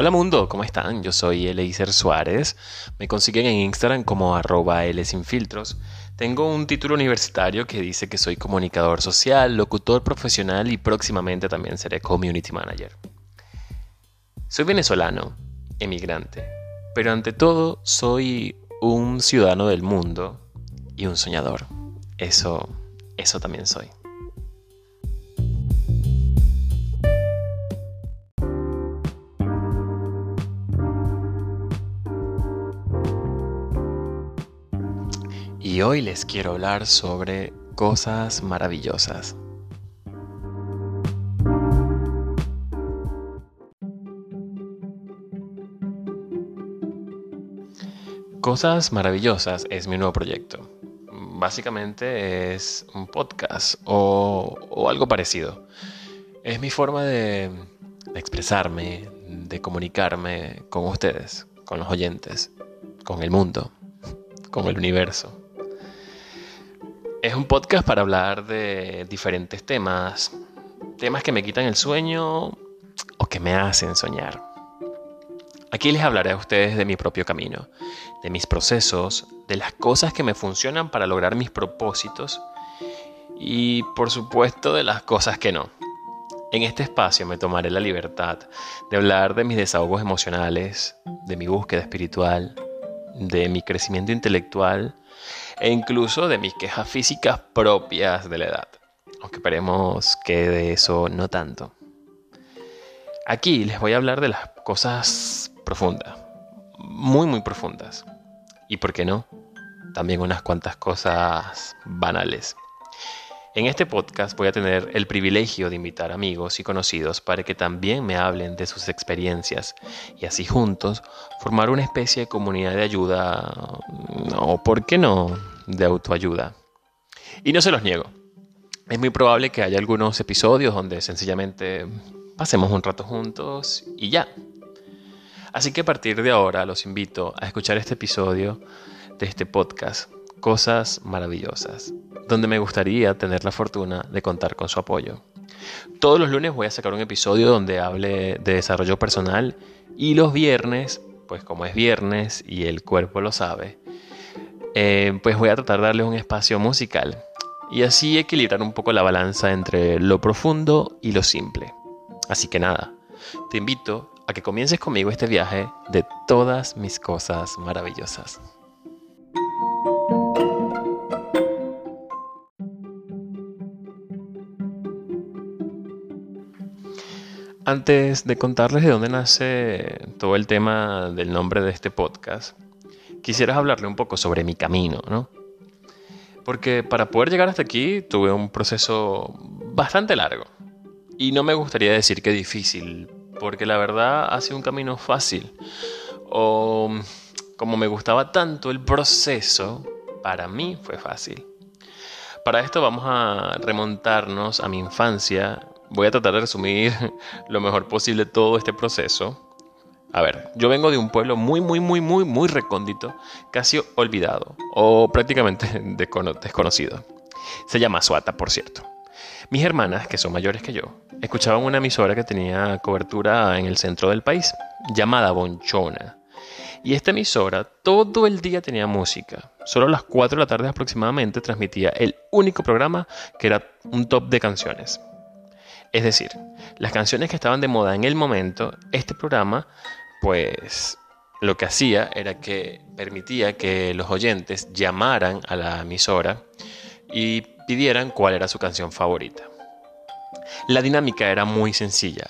Hola mundo, ¿cómo están? Yo soy Eleiser Suárez. Me consiguen en Instagram como arroba. Tengo un título universitario que dice que soy comunicador social, locutor profesional y próximamente también seré community manager. Soy venezolano, emigrante, pero ante todo soy un ciudadano del mundo y un soñador. Eso, eso también soy. Y hoy les quiero hablar sobre cosas maravillosas. Cosas Maravillosas es mi nuevo proyecto. Básicamente es un podcast o, algo parecido. Es mi forma de, de expresarme, de comunicarme con ustedes, con los oyentes, con el mundo, con el universo. Es un podcast para hablar de diferentes temas, temas que me quitan el sueño o que me hacen soñar. Aquí les hablaré a ustedes de mi propio camino, de mis procesos, de las cosas que me funcionan para lograr mis propósitos y por supuesto de las cosas que no. En este espacio me tomaré la libertad de hablar de mis desahogos emocionales, de mi búsqueda espiritual, de mi crecimiento intelectual e incluso de mis quejas físicas propias de la edad. Aunque esperemos que de eso no tanto. Aquí les voy a hablar de las cosas profundas, muy muy profundas. Y por qué no, también unas cuantas cosas banales. En este podcast voy a tener el privilegio de invitar amigos y conocidos para que también me hablen de sus experiencias y así juntos formar una especie de comunidad de ayuda o, por qué no, de autoayuda. Y no se los niego. Es muy probable que haya algunos episodios donde sencillamente pasemos un rato juntos y ya. Así que a partir de ahora los invito a escuchar este episodio de este podcast cosas maravillosas, donde me gustaría tener la fortuna de contar con su apoyo. Todos los lunes voy a sacar un episodio donde hable de desarrollo personal y los viernes, pues como es viernes y el cuerpo lo sabe, eh, pues voy a tratar de darles un espacio musical y así equilibrar un poco la balanza entre lo profundo y lo simple. Así que nada, te invito a que comiences conmigo este viaje de todas mis cosas maravillosas. Antes de contarles de dónde nace todo el tema del nombre de este podcast, quisiera hablarle un poco sobre mi camino, ¿no? Porque para poder llegar hasta aquí tuve un proceso bastante largo. Y no me gustaría decir que difícil, porque la verdad ha sido un camino fácil. O como me gustaba tanto el proceso, para mí fue fácil. Para esto vamos a remontarnos a mi infancia voy a tratar de resumir lo mejor posible todo este proceso. A ver, yo vengo de un pueblo muy, muy, muy, muy, muy recóndito, casi olvidado o prácticamente desconocido. Se llama Suata, por cierto. Mis hermanas, que son mayores que yo, escuchaban una emisora que tenía cobertura en el centro del país, llamada Bonchona. Y esta emisora todo el día tenía música. Solo a las 4 de la tarde aproximadamente transmitía el único programa que era un top de canciones. Es decir, las canciones que estaban de moda en el momento, este programa, pues lo que hacía era que permitía que los oyentes llamaran a la emisora y pidieran cuál era su canción favorita. La dinámica era muy sencilla.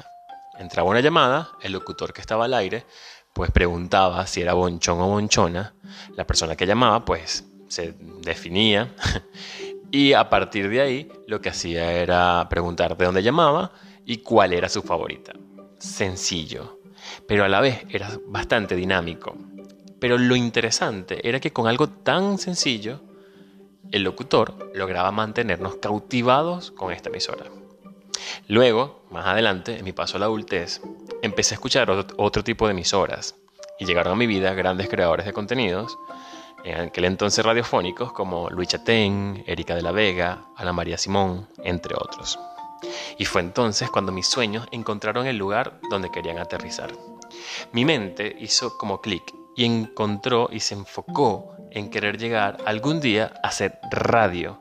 Entraba una llamada, el locutor que estaba al aire pues preguntaba si era bonchón o bonchona, la persona que llamaba pues se definía Y a partir de ahí lo que hacía era preguntar de dónde llamaba y cuál era su favorita. Sencillo, pero a la vez era bastante dinámico. Pero lo interesante era que con algo tan sencillo, el locutor lograba mantenernos cautivados con esta emisora. Luego, más adelante, en mi paso a la adultez, empecé a escuchar otro, tipo de emisoras y llegaron a mi vida grandes creadores de contenidos en aquel entonces radiofónicos como Luis Chatén, Erika de la Vega, Ana María Simón, entre otros. Y fue entonces cuando mis sueños encontraron el lugar donde querían aterrizar. Mi mente hizo como clic y encontró y se enfocó en querer llegar algún día a hacer radio.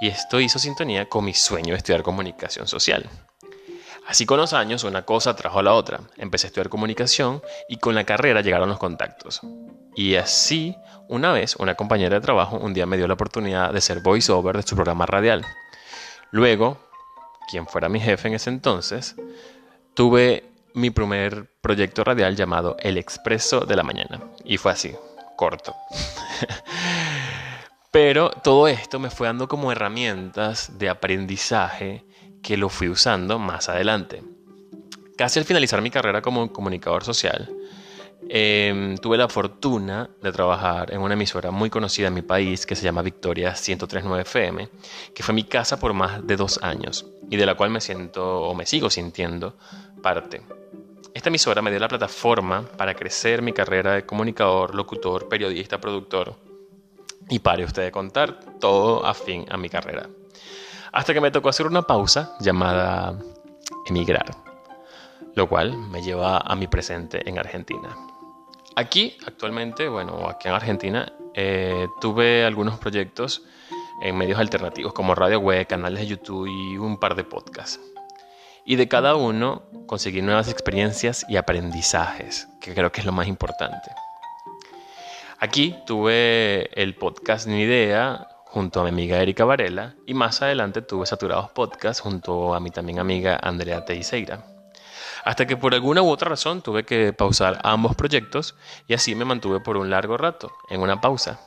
Y esto hizo sintonía con mi sueño de estudiar comunicación social. Así con los años una cosa trajo a la otra. Empecé a estudiar comunicación y con la carrera llegaron los contactos. Y así, una vez, una compañera de trabajo un día me dio la oportunidad de ser voiceover de su programa radial. Luego, quien fuera mi jefe en ese entonces, tuve mi primer proyecto radial llamado El Expreso de la Mañana. Y fue así, corto. Pero todo esto me fue dando como herramientas de aprendizaje que lo fui usando más adelante. Casi al finalizar mi carrera como comunicador social, em, tuve la fortuna de trabajar en una emisora muy conocida en mi país que se llama Victoria 1039 FM, que fue mi casa por más de dos años y de la cual me siento o me sigo sintiendo parte. Esta emisora me dio la plataforma para crecer mi carrera de comunicador, locutor, periodista, productor y pare usted de contar todo afín a mi carrera hasta que me tocó hacer una pausa llamada emigrar, lo cual me lleva a mi presente en Argentina. Aquí, actualmente, bueno, aquí en Argentina, eh, tuve algunos proyectos en medios alternativos como radio web, canales de YouTube y un par de podcasts. Y de cada uno conseguí nuevas experiencias y aprendizajes, que creo que es lo más importante. Aquí tuve el podcast Ni Idea, junto a mi amiga Erika Varela y más adelante tuve Saturados Podcast junto a mi también amiga Andrea Teixeira. Hasta que por alguna u otra razón tuve que pausar ambos proyectos y así me mantuve por un largo rato, en una pausa,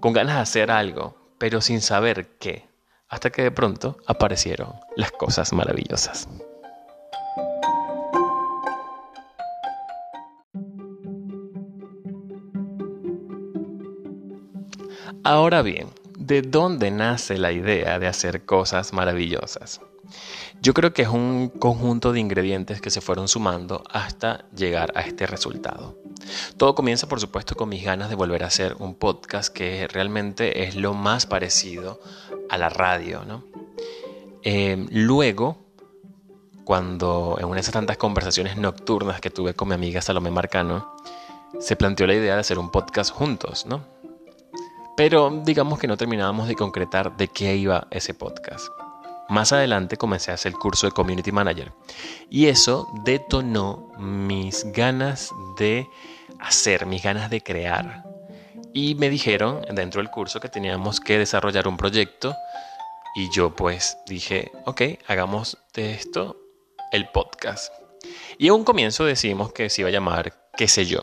con ganas de hacer algo, pero sin saber qué, hasta que de pronto aparecieron las cosas maravillosas. Ahora bien, ¿De dónde nace la idea de hacer cosas maravillosas? Yo creo que es un conjunto de ingredientes que se fueron sumando hasta llegar a este resultado. Todo comienza, por supuesto, con mis ganas de volver a hacer un podcast que realmente es lo más parecido a la radio. Em, luego, cuando en una de esas tantas conversaciones nocturnas que tuve con mi amiga Salomé Marcano, se planteó la idea de hacer un podcast juntos, ¿no? Pero digamos que no terminábamos de concretar de qué iba ese podcast. Más adelante comencé a hacer el curso de Community Manager y eso detonó mis ganas de hacer, mis ganas de crear. Y me dijeron dentro del curso que teníamos que desarrollar un proyecto y yo pues dije, ok, hagamos de esto el podcast. Y en un comienzo decidimos que se iba a llamar qué sé yo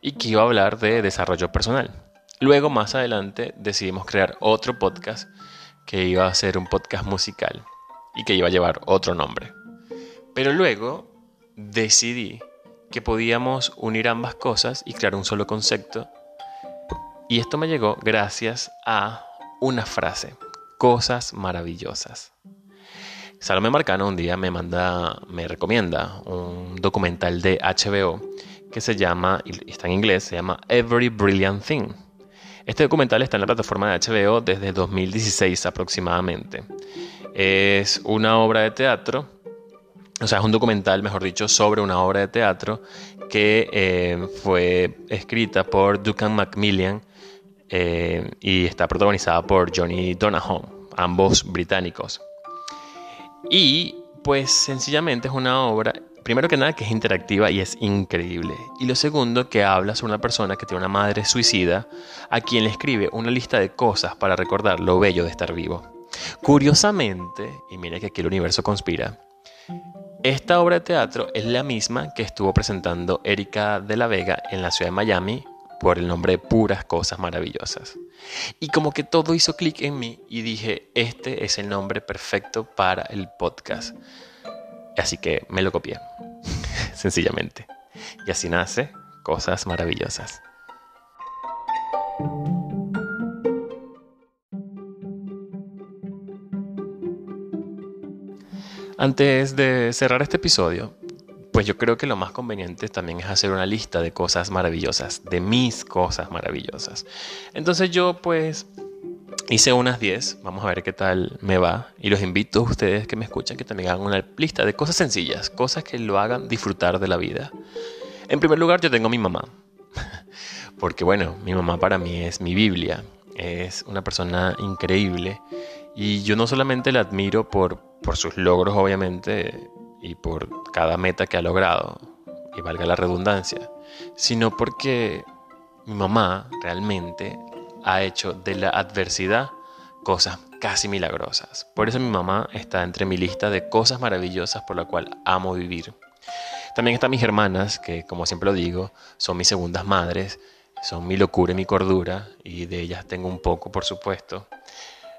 y que iba a hablar de desarrollo personal. Luego, más adelante, decidimos crear otro podcast que iba a ser un podcast musical y que iba a llevar otro nombre. Pero luego decidí que podíamos unir ambas cosas y crear un solo concepto. Y esto me llegó gracias a una frase, cosas maravillosas. Salomé Marcano un día me manda, me recomienda un documental de HBO que se llama, está en inglés, se llama Every Brilliant Thing este documental está en la plataforma de HBO desde 2016 aproximadamente. Es una obra de teatro, o sea, es un documental, mejor dicho, sobre una obra de teatro que eh, fue escrita por Duncan Macmillan eh, y está protagonizada por Johnny Donahoe, ambos británicos. Y pues sencillamente es una obra Primero que nada que es interactiva y es increíble. Y lo segundo que habla sobre una persona que tiene una madre suicida a quien le escribe una lista de cosas para recordar lo bello de estar vivo. Curiosamente, y mire que aquí el universo conspira, esta obra de teatro es la misma que estuvo presentando Erika de la Vega en la ciudad de Miami por el nombre de Puras Cosas Maravillosas. Y como que todo hizo clic en mí y dije, este es el nombre perfecto para el podcast. Así que me lo copié, sencillamente. Y así nace Cosas Maravillosas. Antes de cerrar este episodio, pues yo creo que lo más conveniente también es hacer una lista de cosas maravillosas, de mis cosas maravillosas. Entonces yo pues Hice unas 10, vamos a ver qué tal me va. Y los invito a ustedes que me escuchan que también hagan una lista de cosas sencillas, cosas que lo hagan disfrutar de la vida. En primer lugar, yo tengo a mi mamá. Porque bueno, mi mamá para mí es mi Biblia. Es una persona increíble. Y yo no solamente la admiro por, por sus logros, obviamente, y por cada meta que ha logrado, y valga la redundancia, sino porque mi mamá realmente ha hecho de la adversidad cosas casi milagrosas. Por eso mi mamá está entre mi lista de cosas maravillosas por la cual amo vivir. También están mis hermanas, que como siempre lo digo, son mis segundas madres, son mi locura y mi cordura, y de ellas tengo un poco, por supuesto.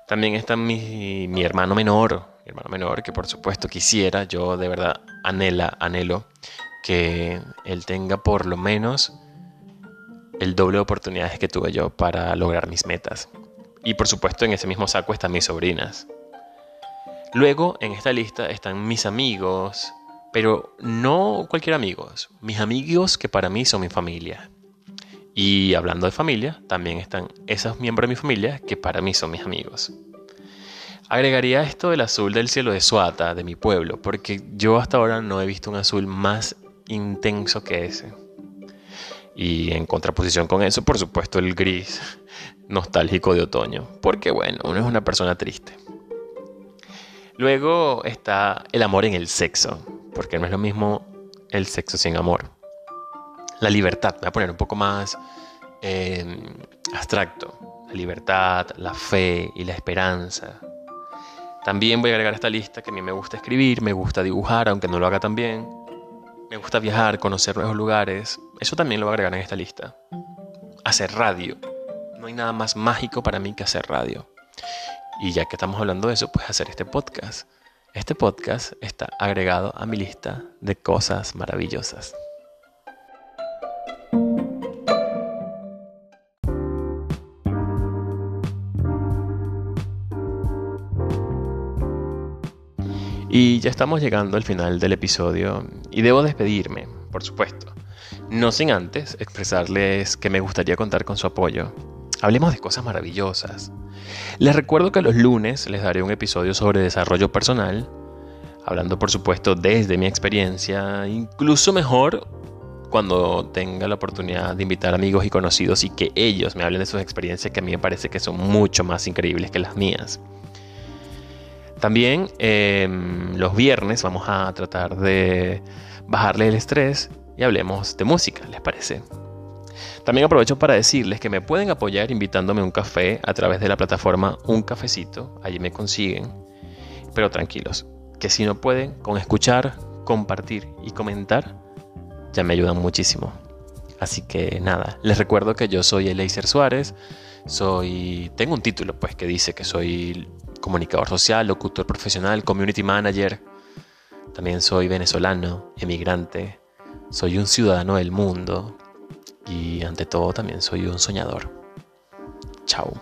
También está mi, mi hermano menor, mi hermano menor, que por supuesto quisiera, yo de verdad anhela, anhelo que él tenga por lo menos el doble de oportunidades que tuve yo para lograr mis metas. Y por supuesto en ese mismo saco están mis sobrinas. Luego en esta lista están mis amigos, pero no cualquier amigos, mis amigos que para mí son mi familia. Y hablando de familia, también están esos miembros de mi familia que para mí son mis amigos. Agregaría esto del azul del cielo de Suata, de mi pueblo, porque yo hasta ahora no he visto un azul más intenso que ese. Y en contraposición con eso, por supuesto, el gris nostálgico de otoño. Porque bueno, uno es una persona triste. Luego está el amor en el sexo. Porque no es lo mismo el sexo sin amor. La libertad, voy a poner un poco más em, abstracto. La libertad, la fe y la esperanza. También voy a agregar esta lista que a mí me gusta escribir, me gusta dibujar, aunque no lo haga tan bien. Me gusta viajar, conocer nuevos lugares. Eso también lo voy a agregar en esta lista. Hacer radio. No hay nada más mágico para mí que hacer radio. Y ya que estamos hablando de eso, pues hacer este podcast. Este podcast está agregado a mi lista de cosas maravillosas. Y ya estamos llegando al final del episodio y debo despedirme, por supuesto. No sin antes expresarles que me gustaría contar con su apoyo. Hablemos de cosas maravillosas. Les recuerdo que los lunes les daré un episodio sobre desarrollo personal, hablando por supuesto desde mi experiencia, incluso mejor cuando tenga la oportunidad de invitar amigos y conocidos y que ellos me hablen de sus experiencias que a mí me parece que son mucho más increíbles que las mías. También em, los viernes vamos a tratar de bajarle el estrés y hablemos de música, ¿les parece? También aprovecho para decirles que me pueden apoyar invitándome a un café a través de la plataforma Un Cafecito, allí me consiguen. Pero tranquilos, que si no pueden, con escuchar, compartir y comentar, ya me ayudan muchísimo. Así que nada, les recuerdo que yo soy Eleiser Suárez, soy tengo un título pues que dice que soy comunicador social, locutor profesional, community manager. También soy venezolano, emigrante, soy un ciudadano del mundo y ante todo también soy un soñador. Chao.